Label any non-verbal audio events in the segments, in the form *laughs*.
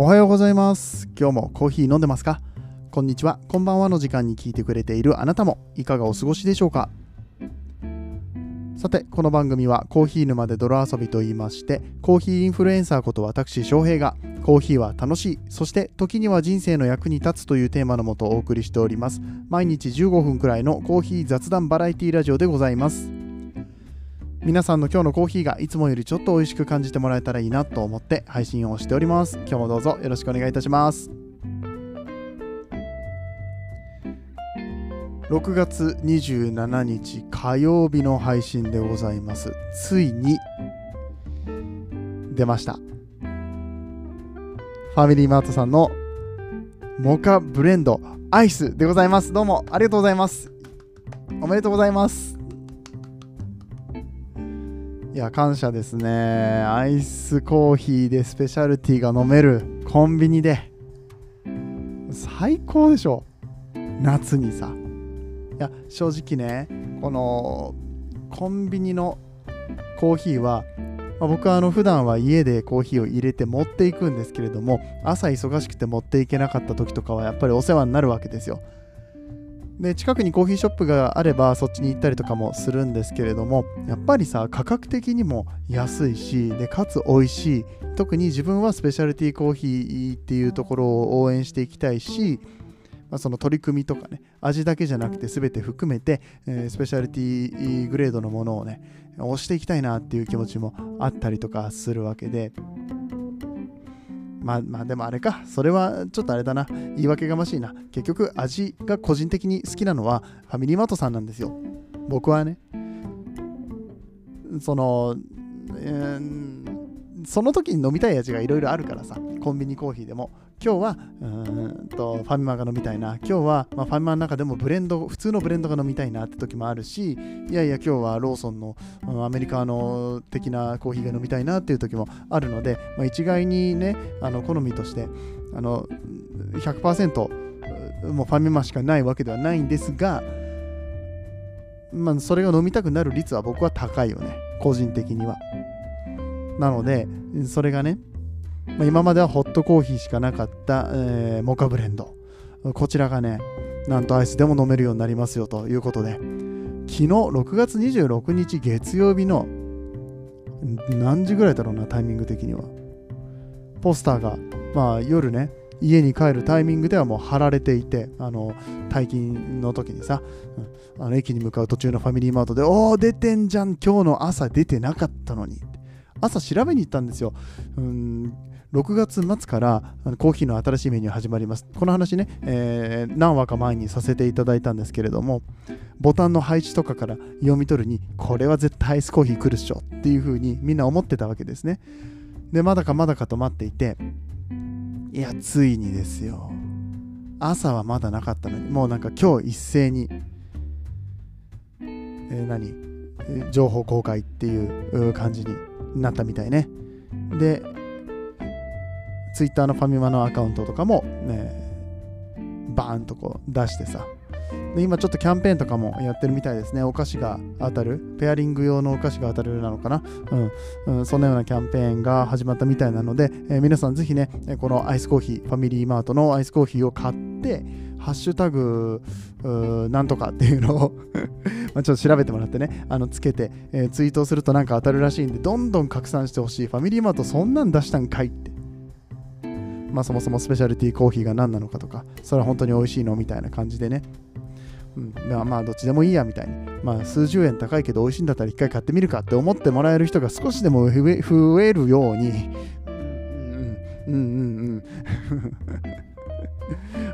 おはようございます。今日もコーヒー飲んでますか？こんにちは。こんばんはの時間に聞いてくれているあなたも。いかがお過ごしでしょうか？さてこの番組はコーヒー沼で泥遊びと言いましてコーヒーインフルエンサーこと私翔平がコーヒーは楽しいそして時には人生の役に立つというテーマのもとお送りしております。毎日15分くらいのコーヒー雑談バラエティラジオでございます。皆さんの今日のコーヒーがいつもよりちょっと美味しく感じてもらえたらいいなと思って配信をしております。今日もどうぞよろしくお願いいたします。6月27日火曜日の配信でございます。ついに出ました。ファミリーマートさんのモカブレンドアイスでございます。どうもありがとうございます。おめでとうございます。や感謝ですね。アイスコーヒーでスペシャルティーが飲めるコンビニで。最高でしょ。夏にさ。いや正直ねこのコンビニのコーヒーは、まあ、僕はあの普段は家でコーヒーを入れて持っていくんですけれども朝忙しくて持っていけなかった時とかはやっぱりお世話になるわけですよで近くにコーヒーショップがあればそっちに行ったりとかもするんですけれどもやっぱりさ価格的にも安いしでかつ美味しい。特に自分はスペシャルティーコーヒーっていうところを応援していきたいしまあ、その取り組みとかね味だけじゃなくて全て含めて、えー、スペシャルティーグレードのものをね押していきたいなっていう気持ちもあったりとかするわけでまあまあでもあれか。それはちょっとあれだな。言い訳がましいな。結局味が個人的に好きなのはファミリーマートさんなんですよ。僕はね。その、えーその時に飲みたい味がいろいろあるからさ、コンビニコーヒーでも、今日はうんとファミマが飲みたいな、今日は、まあ、ファミマの中でもブレンド、普通のブレンドが飲みたいなって時もあるし、いやいや、今日はローソンの、うん、アメリカの的なコーヒーが飲みたいなっていう時もあるので、まあ、一概にね、あの好みとして、あの100%もうファミマしかないわけではないんですが、まあ、それが飲みたくなる率は僕は高いよね、個人的には。なので、それがね、今まではホットコーヒーしかなかった、えー、モカブレンド。こちらがね、なんとアイスでも飲めるようになりますよということで、昨日6月26日月曜日の何時ぐらいだろうな、タイミング的には。ポスターが、まあ夜ね、家に帰るタイミングではもう貼られていて、あの、退勤の時にさ、あの駅に向かう途中のファミリーマートで、おー、出てんじゃん、今日の朝出てなかったのに。朝調べに行ったんですよ。うん6月末からコーヒーの新しいメニュー始まります。この話ね、えー、何話か前にさせていただいたんですけれども、ボタンの配置とかから読み取るに、これは絶対アイスコーヒー来るっしょっていう風にみんな思ってたわけですね。で、まだかまだかと待っていて、いや、ついにですよ。朝はまだなかったのに、もうなんか今日一斉に、えー、何？情報公開っていう感じになったみたいね。で、ツイッターのファミマのアカウントとかも、ね、バーンとこう出してさ。で今ちょっとキャンペーンとかもやってるみたいですね。お菓子が当たる。ペアリング用のお菓子が当たるなのかな。うん。うん、そんなようなキャンペーンが始まったみたいなので、えー、皆さんぜひね、このアイスコーヒー、ファミリーマートのアイスコーヒーを買って、ハッシュタグなんとかっていうのを *laughs* まちょっと調べてもらってね、あのつけて、えー、ツイートするとなんか当たるらしいんで、どんどん拡散してほしい。ファミリーマートそんなん出したんかいって。まあそもそもスペシャルティーコーヒーが何なのかとか、それは本当に美味しいのみたいな感じでね。うん、まあまあどっちでもいいやみたいに。まあ数十円高いけど美味しいんだったら一回買ってみるかって思ってもらえる人が少しでも増えるように、うんうんうんうん *laughs*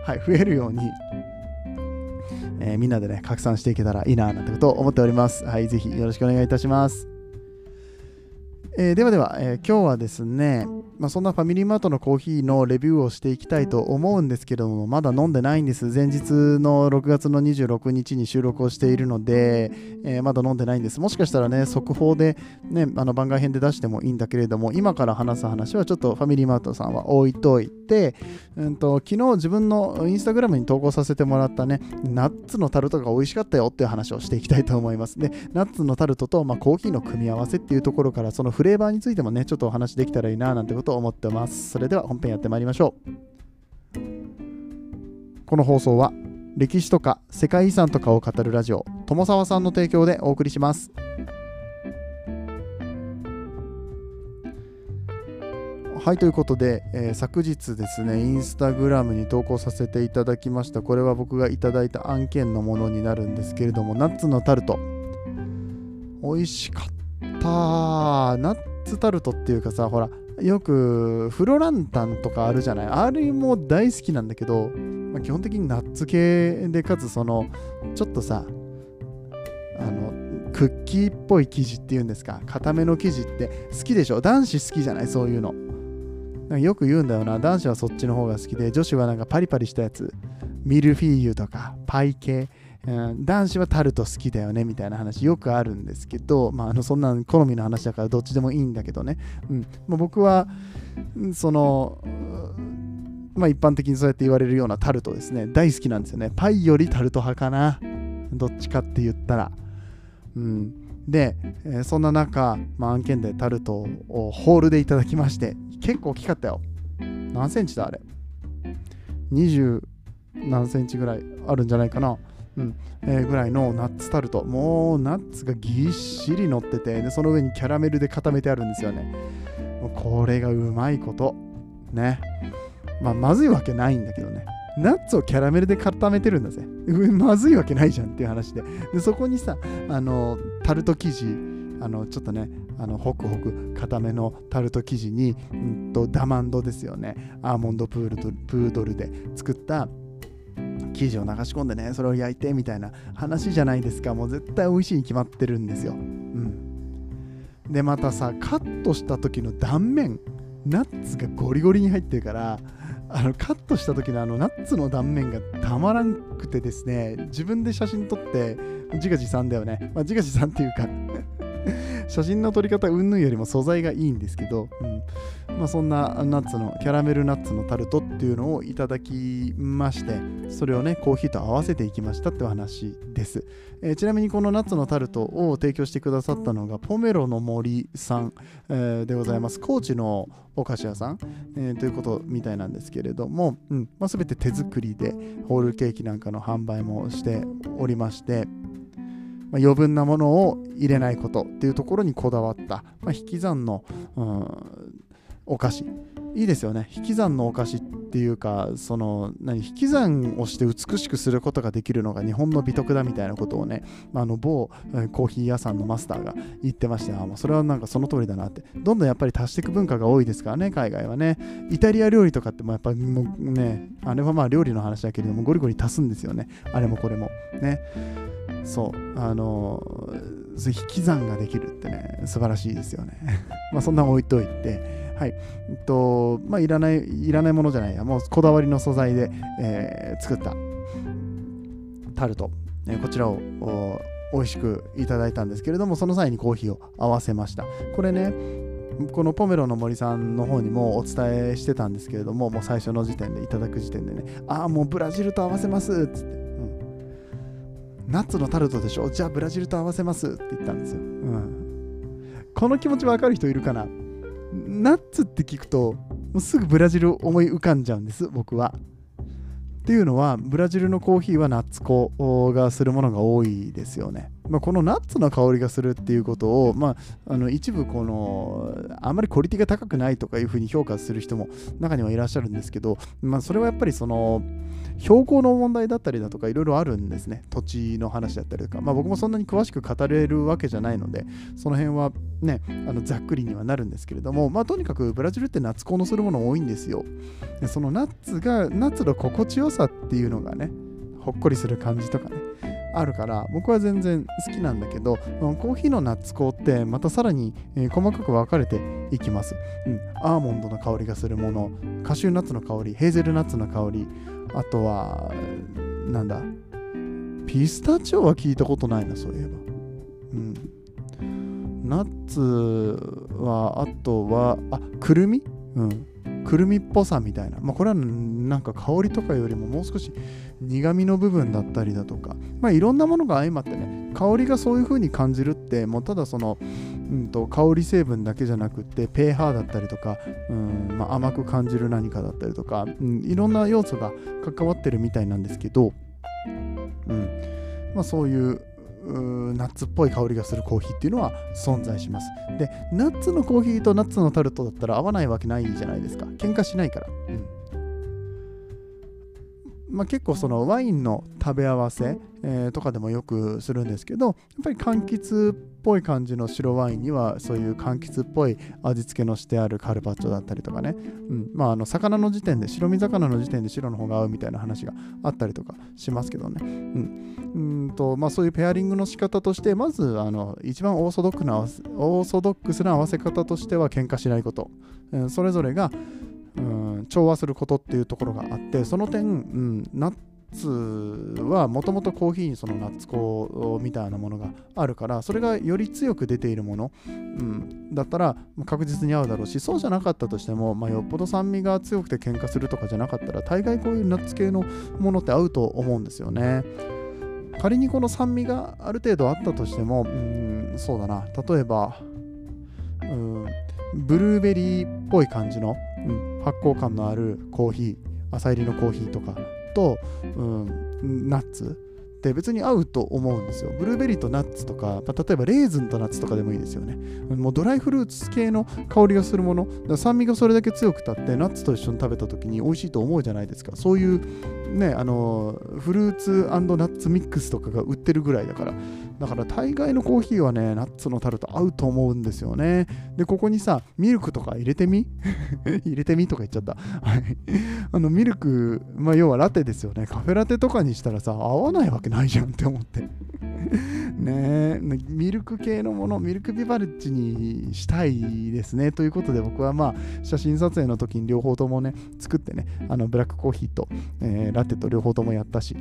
はい、増えるように、えー、みんなでね、拡散していけたらいいな、なんてことを思っております。はい、ぜひよろしくお願いいたします。えー、ではでは、えー、今日はですね、まあ、そんなファミリーマートのコーヒーのレビューをしていきたいと思うんですけども、まだ飲んでないんです。前日の6月の26日に収録をしているので、えー、まだ飲んでないんです。もしかしたらね、速報で、ね、あの番外編で出してもいいんだけれども、今から話す話はちょっとファミリーマートさんは置いといて、うんと、昨日自分のインスタグラムに投稿させてもらったね、ナッツのタルトが美味しかったよっていう話をしていきたいと思います。で、ナッツのタルトと、まあ、コーヒーの組み合わせっていうところから、そのフレーバーについてもね、ちょっとお話できたらいいななんてことを思ってます。それでは本編やってまいりましょう。この放送は歴史とか世界遺産とかを語るラジオ友沢さんの提供でお送りします。はいということで、えー、昨日ですねインスタグラムに投稿させていただきましたこれは僕がいただいた案件のものになるんですけれどもナッツのタルト美味しかったたナッツタルトっていうかさほらよくフロランタンとかあるじゃない？あれも大好きなんだけど、まあ、基本的にナッツ系でかつそのちょっとさあのクッキーっぽい生地っていうんですか？固めの生地って好きでしょ？男子好きじゃない？そういうの。なんかよく言うんだよな。男子はそっちの方が好きで女子はなんかパリパリしたやつ。ミルフィーユとかパイ系、うん、男子はタルト好きだよねみたいな話よくあるんですけど、まあ、あのそんな好みの話だからどっちでもいいんだけどね、うん。まあ、僕はそのまあ一般的にそうやって言われるようなタルトですね。大好きなんですよね。パイよりタルト派かな。どっちかって言ったら。うん。で、えー、そんな中、まあ、案件でタルトをホールでいただきまして結構大きかったよ。何センチだあれ ?20 何センチぐらいあるんじゃないかな。うん、えー、ぐらいのナッツタルト。もうナッツがぎっしり乗ってて、でその上にキャラメルで固めてあるんですよね。もうこれがうまいこと。ね。まあ、まずいわけないんだけどね。ナッツをキャラメルで固めてるんだぜ。まずいわけないじゃんっていう話で。でそこにさ、あの、タルト生地、あのちょっとねあのホクホク固めのタルト生地に、うんと、ダマンドですよねアーモンドプールプードルで作った生地を流し込んでねそれを焼いてみたいな話じゃないですか。もう絶対美味しいに決まってるんですよ、うん、でまたさカットした時の断面ナッツがゴリゴリに入ってるからあのカットした時のあのナッツの断面がたまらんくてですね自分で写真撮って自画自賛だよね、まあ、自画自賛っていうか *laughs* 写真の撮り方うんぬんよりも素材がいいんですけど、うん。まあ、そんなナッツのキャラメルナッツのタルトっていうのをいただきましてそれをねコーヒーと合わせていきましたってお話です、えー、ちなみにこのナッツのタルトを提供してくださったのがポメロの森さん、えー、でございます。高知のお菓子屋さん、えー、ということみたいなんですけれども、うん。まあ、全て手作りでホールケーキなんかの販売もしておりましてまあ、余分なものを入れないことっていうところにこだわった、まあ、引き算の、うん、お菓子。いいですよね。引き算のお菓子っていうかその何引き算をして美しくすることができるのが日本の美徳だみたいなことをね、あの某コーヒー屋さんのマスターが言ってましてあもうそれはなんかその通りだなって。どんどんやっぱり足していく文化が多いですからね海外はね。イタリア料理とかってもやっぱもうねあれはまあ料理の話だけれどもゴリゴリ足すんですよね。あれもこれも。ね。そう。あの引き算ができるってね素晴らしいですよね。*laughs* まあそんな置いといて。はい。えっとまあいらないいらないものじゃないや。もうこだわりの素材で、えー、作ったタルト、えこちらを美味しくいただいたんですけれどもその際にコーヒーを合わせました。これねこのポメロの森さんの方にもお伝えしてたんですけれどももう最初の時点でいただく時点でねああもうブラジルと合わせますっつって。ナッツのタルトでしょ？じゃあブラジルと合わせますって言ったんですよ。うん、この気持ちわかる人いるかな？ナッツって聞くともうすぐブラジル思い浮かんじゃうんです僕は。っていうのはブラジルのコーヒーはナッツ粉がするものが多いですよね。まあ、このナッツの香りがするっていうことを、まあ、あの一部このあまりクオリティが高くないとかいうふうに評価する人も中にはいらっしゃるんですけど、まあ、それはやっぱりその標高の問題だったりだとかいろいろあるんですね。土地の話だったりとか、まあ、僕もそんなに詳しく語れるわけじゃないのでその辺はねあのざっくりにはなるんですけれども、まあ、とにかくブラジルって夏コのするもの多いんですよ。そのナッツがナッツの心地よさっていうのがねほっこりする感じとかね。あるから僕は全然好きなんだけどコーヒーのナッツ香ってまたさらに、え、細かく分かれていきます、うん、アーモンドの香りがするものカシューナッツの香りヘーゼルナッツの香りあとは、なんだ、ピスタチオは聞いたことないな、そういえば。うん。ナッツは、あとは、あ、くるみ？うん。くるみっぽさみたいな。まあ、これはなんか香りとかよりももう少し苦味の部分だったりだとか、まあ、いろんなものが相まってね、香りがそういう風に感じるって、もうただその、うんと、香り成分だけじゃなくってペーハーだったりとか、うんまあ、甘く感じる何かだったりとか、うん、いろんな要素が関わってるみたいなんですけど、うんまあ、そういうナッツっぽい香りがするコーヒーっていうのは存在します。で、ナッツのコーヒーとナッツのタルトだったら合わないわけないじゃないですか。喧嘩しないから。うんまあ、結構そのワインの食べ合わせ、えー、とかでもよくするんですけどやっぱり柑橘っぽい感じの白ワインにはそういう柑橘っぽい味付けのしてあるカルパッチョだったりとかね、うん。まあ、あの魚の時点で白身魚の時点で白の方が合うみたいな話があったりとかしますけどね、うん。うんとまあ、そういうペアリングの仕方としてまずあの一番オーソドックなオーソドックスな合わせ方としては喧嘩しないこと、うん、それぞれがうん調和することっていうところがあってその点、うん、ナッツはもともとコーヒーにそのナッツ粉みたいなものがあるからそれがより強く出ているもの、うん、だったら確実に合うだろうしそうじゃなかったとしても、まあ、よっぽど酸味が強くて喧嘩するとかじゃなかったら大概こういうナッツ系のものって合うと思うんですよね。仮にこの酸味がある程度あったとしても、うん、そうだな例えば、うん、ブルーベリーっぽい感じの、うん、発酵感のあるコーヒー浅入りのコーヒーとかと、うん、ナッツって別に合うと思うんですよ。ブルーベリーとナッツとか、まあ、例えばレーズンとナッツとかでもいいですよね。もうドライフルーツ系の香りがするもの、酸味がそれだけ強くたって、ナッツと一緒に食べた時に美味しいと思うじゃないですか。そういうね、あのフルーツナッツミックスとかが売ってるぐらいだから、だから大概のコーヒーはね、ナッツのタルト合うと思うんですよね。で、ここにさ、ミルクとか入れてみ？*laughs* 入れてみとか言っちゃった。はい。あの、ミルク、まあ、要はラテですよね。カフェラテとかにしたらさ、合わないわけないじゃんって思って。ねミルク系のもの、ミルクビバレッジにしたいですね。ということで、僕はまあ、写真撮影の時に両方ともね、作ってね、あの、ブラックコーヒーと、えー、ラテと両方ともやったし、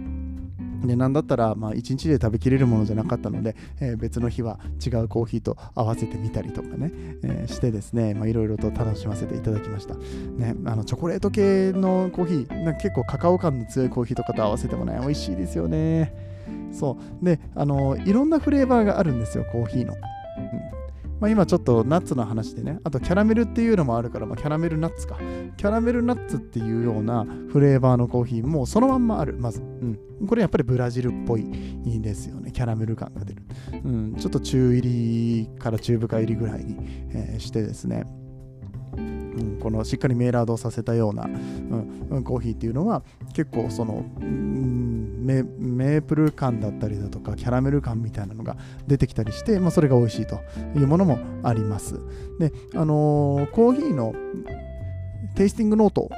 でなんだったら、まあ、1日で食べきれるものじゃなかったので、えー、別の日は違うコーヒーと合わせてみたりとかね、えー、してですねいろいろと楽しませていただきました、ね、あのチョコレート系のコーヒーなんか結構カカオ感の強いコーヒーとかと合わせてもね美味しいですよね。そう。であのいろんなフレーバーがあるんですよコーヒーの、うん。まあ、今ちょっとナッツの話でね、あとキャラメルっていうのもあるから、まあ、キャラメルナッツか。キャラメルナッツっていうようなフレーバーのコーヒーもそのまんまある、まず。うん。これやっぱりブラジルっぽいですよね。キャラメル感が出る。うん。ちょっと中入りから中深入りぐらいに、えー、してですね。うん、このしっかりメーラードさせたような、うん、コーヒーっていうのは結構その、うん、メープル感だったりだとかキャラメル感みたいなのが出てきたりして、まあ、それが美味しいというものもあります。であのー、コーヒーのテイスティングノート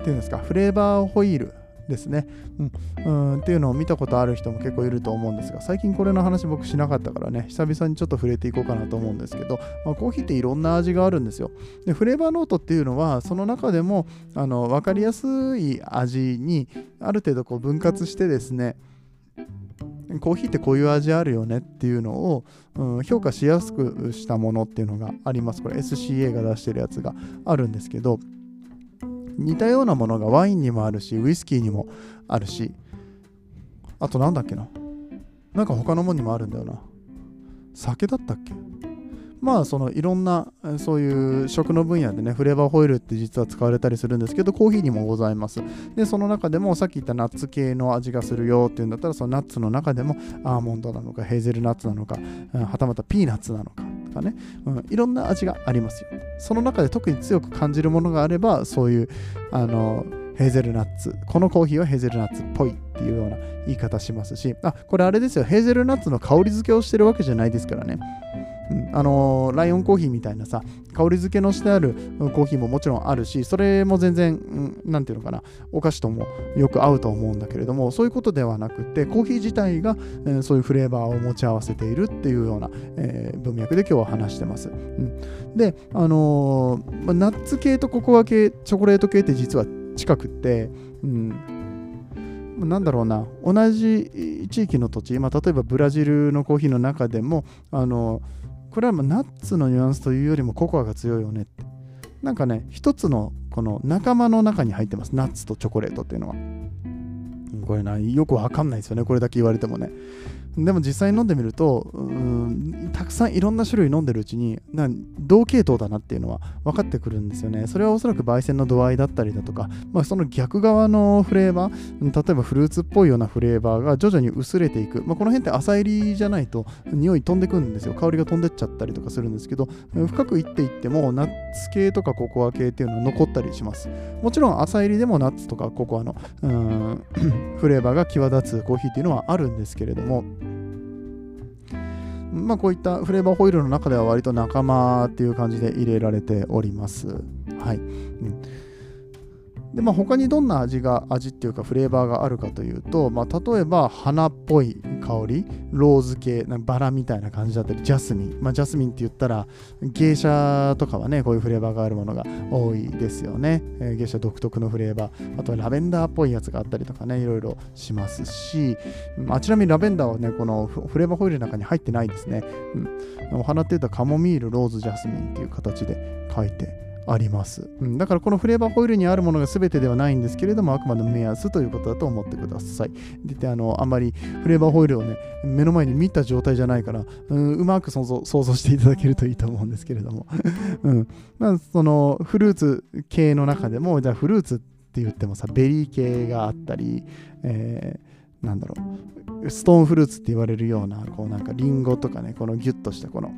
っていうんですかフレーバーホイールですね、うん、うん。っていうのを見たことある人も結構いると思うんですが最近これの話僕しなかったからね久々にちょっと触れていこうかなと思うんですけど、まあ、コーヒーっていろんな味があるんですよ。でフレーバーノートっていうのはその中でもあの分かりやすい味にある程度こう分割してですねコーヒーってこういう味あるよねっていうのを、うん、評価しやすくしたものっていうのがあります。これ SCA が出してるやつがあるんですけど、似たようなものがワインにもあるしウイスキーにもあるし。あとなんだっけな。なんか他のもんにもあるんだよな。酒だったっけ？まあそのいろんなそういう食の分野でねフレーバーホイルって実は使われたりするんですけどコーヒーにもございます。でその中でもさっき言ったナッツ系の味がするよっていうんだったらそのナッツの中でもアーモンドなのかヘーゼルナッツなのかはたまたピーナッツなのか。とかね、うん、いろんな味がありますよ。その中で特に強く感じるものがあればそういうあのヘーゼルナッツ。このコーヒーはヘーゼルナッツっぽいっていうような言い方しますし。あこれあれですよ。ヘーゼルナッツの香り付けをしてるわけじゃないですからね。あのー、ライオンコーヒーみたいなさ香り付けのしてあるコーヒーももちろんあるしそれも全然何、うん、ていうのかなお菓子ともよく合うと思うんだけれどもそういうことではなくてコーヒー自体が、えー、そういうフレーバーを持ち合わせているっていうような、えー、文脈で今日は話してます、うん、であのー、ナッツ系とココア系チョコレート系って実は近くって、うん。なんだろうな同じ地域の土地、まあ、例えばブラジルのコーヒーの中でもあのこれはもうナッツのニュアンスというよりもココアが強いよねって。なんかね一つのこの仲間の中に入ってます。ナッツとチョコレートっていうのは。これなよくわかんないですよね。これだけ言われてもね。でも実際に飲んでみるとうんたくさんいろんな種類飲んでるうちにな同系統だなっていうのは分かってくるんですよね。それはおそらく焙煎の度合いだったりだとか、まあ、その逆側のフレーバー例えばフルーツっぽいようなフレーバーが徐々に薄れていく、まあ、この辺って浅入りじゃないと匂い飛んでくんですよ。香りが飛んでっちゃったりとかするんですけど深くいっていってもナッツ系とかココア系っていうのは残ったりします。もちろん浅入りでもナッツとかココアのうん *coughs* フレーバーが際立つコーヒーっていうのはあるんですけれどもまあこういったフレーバーホイールの中では割と仲間っていう感じで入れられております。はい、うん。でまあ、他にどんな味が味っていうかフレーバーがあるかというと、まあ、例えば花っぽい香りローズ系バラみたいな感じだったりジャスミン、まあ、ジャスミンって言ったら芸者とかはねこういうフレーバーがあるものが多いですよね、えー、芸者独特のフレーバー。あとはラベンダーっぽいやつがあったりとかねいろいろしますし、まあ、ちなみにラベンダーはねこのフレーバーホイールの中に入ってないですね、うん、お花って言うとカモミールローズジャスミンっていう形で書いてあります、うん、だからこのフレーバーホイールにあるものが全てではないんですけれどもあくまでも目安ということだと思ってください。であのあんまりフレーバーホイールをね目の前に見た状態じゃないから、うん、うまく想像想像していただけるといいと思うんですけれども、*laughs* うん。まあ、そのフルーツ系の中でもじゃあフルーツって言ってもさベリー系があったり、えー、なんだろうストーンフルーツって言われるようなこうなんかリンゴとかねこのギュッとしたこの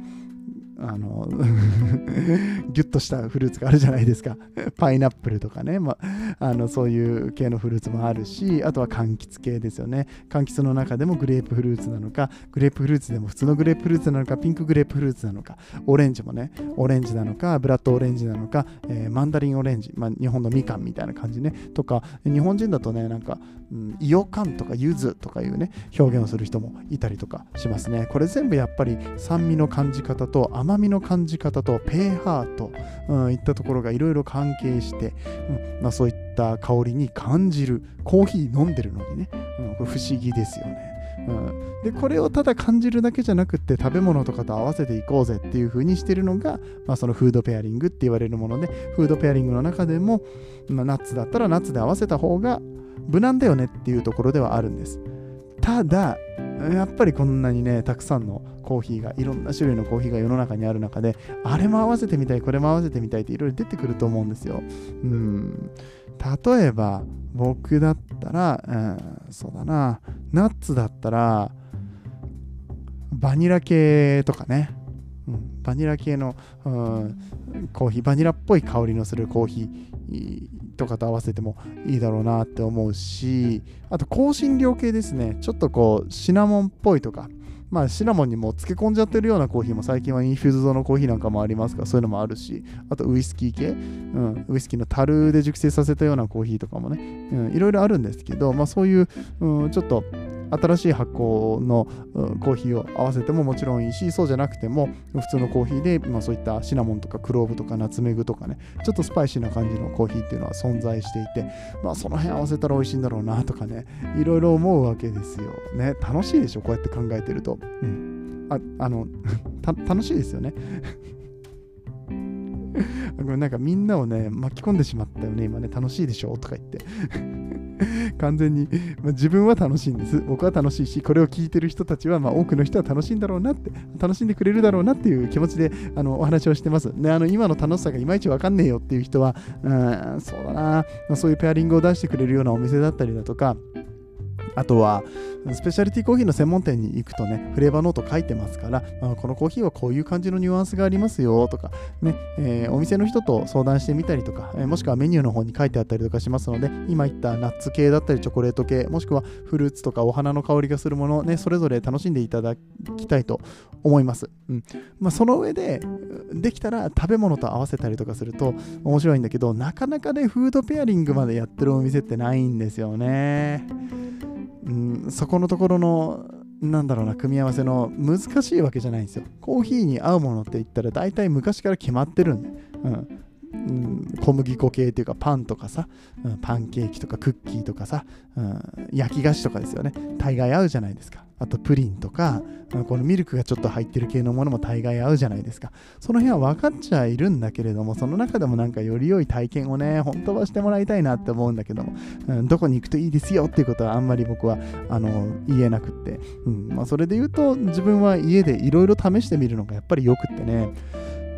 あの *laughs* ギュッとしたフルーツがあるじゃないですか。パイナップルとかね、まあ、のそういう系のフルーツもあるし、あとは柑橘系ですよね。柑橘の中でもグレープフルーツなのか、グレープフルーツでも普通のグレープフルーツなのか、ピンクグレープフルーツなのか、オレンジもね、オレンジなのか、ブラッドオレンジなのか、えー、マンダリンオレンジ、まあ、日本のみかんみたいな感じね、とか、日本人だとね、なんか、うん、イオカンとかユズとかいうね、表現をする人もいたりとかしますね。これ全部やっぱり酸味の感じ方と甘甘みの感じ方と pH と、うん、いったところがいろいろ関係して、うんまあ、そういった香りに感じるコーヒー飲んでるのにね、うん、これ不思議ですよね。うん、でこれをただ感じるだけじゃなくって食べ物とかと合わせていこうぜっていう風にしてるのが、まあ、そのフードペアリングって言われるものでフードペアリングの中でも、まあ、ナッツだったらナッツで合わせた方が無難だよねっていうところではあるんですただやっぱりこんなにねたくさんのコーヒーがいろんな種類のコーヒーが世の中にある中であれも合わせてみたいこれも合わせてみたいっていろいろ出てくると思うんですよ。うん。例えば僕だったら、うん、そうだな。ナッツだったらバニラ系とかね、うん、バニラ系の、うん、コーヒーバニラっぽい香りのするコーヒーとかと合わせてもいいだろうなって思うしあと香辛料系ですね。ちょっとこうシナモンっぽいとか。まあ、シナモンにも漬け込んじゃってるようなコーヒーも最近はインフューズドのコーヒーなんかもありますからそういうのもあるし。あとウイスキー系、うん、ウイスキーの樽で熟成させたようなコーヒーとかもね、うん、いろいろあるんですけど、まあ、そういう、うん、ちょっと新しい発酵の、うん、コーヒーを合わせてももちろんいいしそうじゃなくても普通のコーヒーで、まあ、そういったシナモンとかクローブとかナツメグとかねちょっとスパイシーな感じのコーヒーっていうのは存在していて、まあ、その辺合わせたら美味しいんだろうなとかねいろいろ思うわけですよね。楽しいでしょ？こうやって考えてると、うん、ああの *laughs* 楽しいですよね。*laughs* なんかみんなをね巻き込んでしまったよね今ね。楽しいでしょ？とか言って *laughs* 完全に、まあ、自分は楽しいんです。僕は楽しいし、これを聞いてる人たちは、まあ、多くの人は楽しいんだろうなって、楽しんでくれるだろうなっていう気持ちであのお話をしてます。で、あの今の楽しさがいまいちわかんねえよっていう人は、うん、そうだな、まあ、そういうペアリングを出してくれるようなお店だったりだとか、あとは、スペシャリティコーヒーの専門店に行くとね、フレーバーノート書いてますから、あ、このコーヒーはこういう感じのニュアンスがありますよとか、ねえー、お店の人と相談してみたりとか、えー、もしくはメニューの方に書いてあったりとかしますので、今言ったナッツ系だったりチョコレート系、もしくはフルーツとかお花の香りがするもの、ね、それぞれ楽しんでいただきたいと思います。うんまあ、その上で、できたら食べ物と合わせたりとかすると面白いんだけど、なかなかね、フードペアリングまでやってるお店ってないんですよね。うん、そこのところのなんだろうな組み合わせの難しいわけじゃないんですよ。コーヒーに合うものって言ったら大体昔から決まってるんで、うん。うん、小麦粉系っていうかパンとかさ、うん、パンケーキとかクッキーとかさ、うん、焼き菓子とかですよね。大概合うじゃないですか、あとプリンとか、このミルクがちょっと入ってる系のものも大概合うじゃないですか。その辺は分かっちゃいるんだけれども、その中でもなんかより良い体験をね、本当はしてもらいたいなって思うんだけども、うん、どこに行くといいですよっていうことはあんまり僕はあの言えなくって、うんまあ、それで言うと自分は家でいろいろ試してみるのがやっぱり良くってね、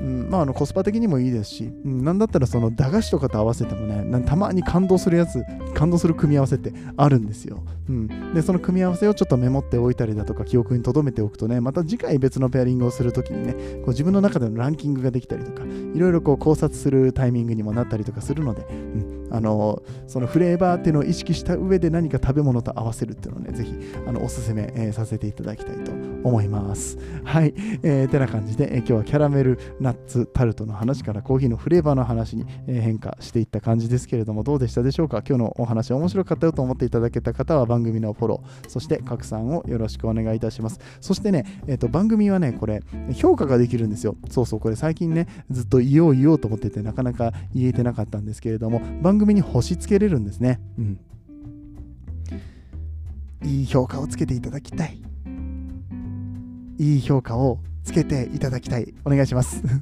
うんまあ、あのコスパ的にもいいですし、うん、なんだったらその駄菓子とかと合わせてもねたまに感動するやつ感動する組み合わせってあるんですよ、うん、でその組み合わせをちょっとメモっておいたりだとか記憶に留めておくとねまた次回別のペアリングをするときにねこう自分の中でのランキングができたりとかいろいろこう考察するタイミングにもなったりとかするので、うん、あのそのフレーバーっていうのを意識した上で何か食べ物と合わせるっていうのをねぜひあのおすすめ、えー、させていただきたいと思います思います。はい、えー、てな感じで、えー、今日はキャラメルナッツタルトの話からコーヒーのフレーバーの話にえ変化していった感じですけれどもどうでしたでしょうか？今日のお話面白かったよと思っていただけた方は番組のフォローそして拡散をよろしくお願いいたします。そしてね、えーと、番組はねこれ評価ができるんですよ。そうそうこれ最近ねずっと言おう言おうと思っててなかなか言えてなかったんですけれども番組に星つけれるんですね。うん。いい評価をつけていただきたい。いい評価をつけていただきたい。お願いします。*laughs*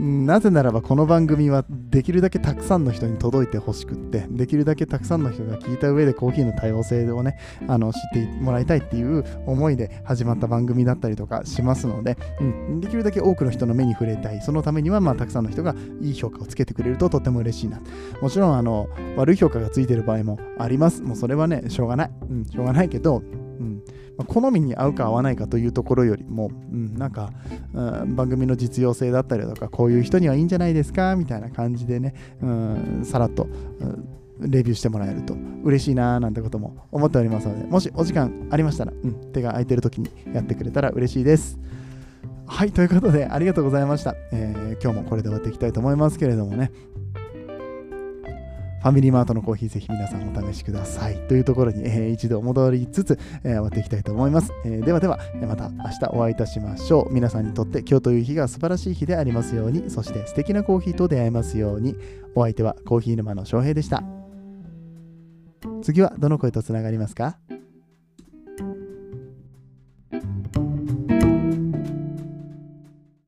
なぜならばこの番組はできるだけたくさんの人に届いてほしくってできるだけたくさんの人が聞いた上でコーヒーの多様性をねあの知ってもらいたいっていう思いで始まった番組だったりとかしますので、うん、できるだけ多くの人の目に触れたい。そのためにはまあたくさんの人がいい評価をつけてくれるととても嬉しいな。もちろんあの悪い評価がついてる場合もあります。もうそれはねしょうがない、うん、しょうがないけどうん、好みに合うか合わないかというところよりも、うん、なんか、うん、番組の実用性だったりだとかこういう人にはいいんじゃないですかみたいな感じでね、うん、さらっと、うんレビューしてもらえると嬉しいななんてことも思っておりますので、もしお時間ありましたら、うん、手が空いてる時にやってくれたら嬉しいです。はい、ということでありがとうございました。えー、今日もこれで終わっていきたいと思いますけれどもね、ファミリーマートのコーヒーぜひ皆さんお試しください。というところに、えー、一度戻りつつ、えー、終わっていきたいと思います。えー、ではでは、また明日お会いいたしましょう。皆さんにとって今日という日が素晴らしい日でありますように、そして素敵なコーヒーと出会えますように、お相手はコーヒー沼の翔平でした。次はどの声とつながりますか？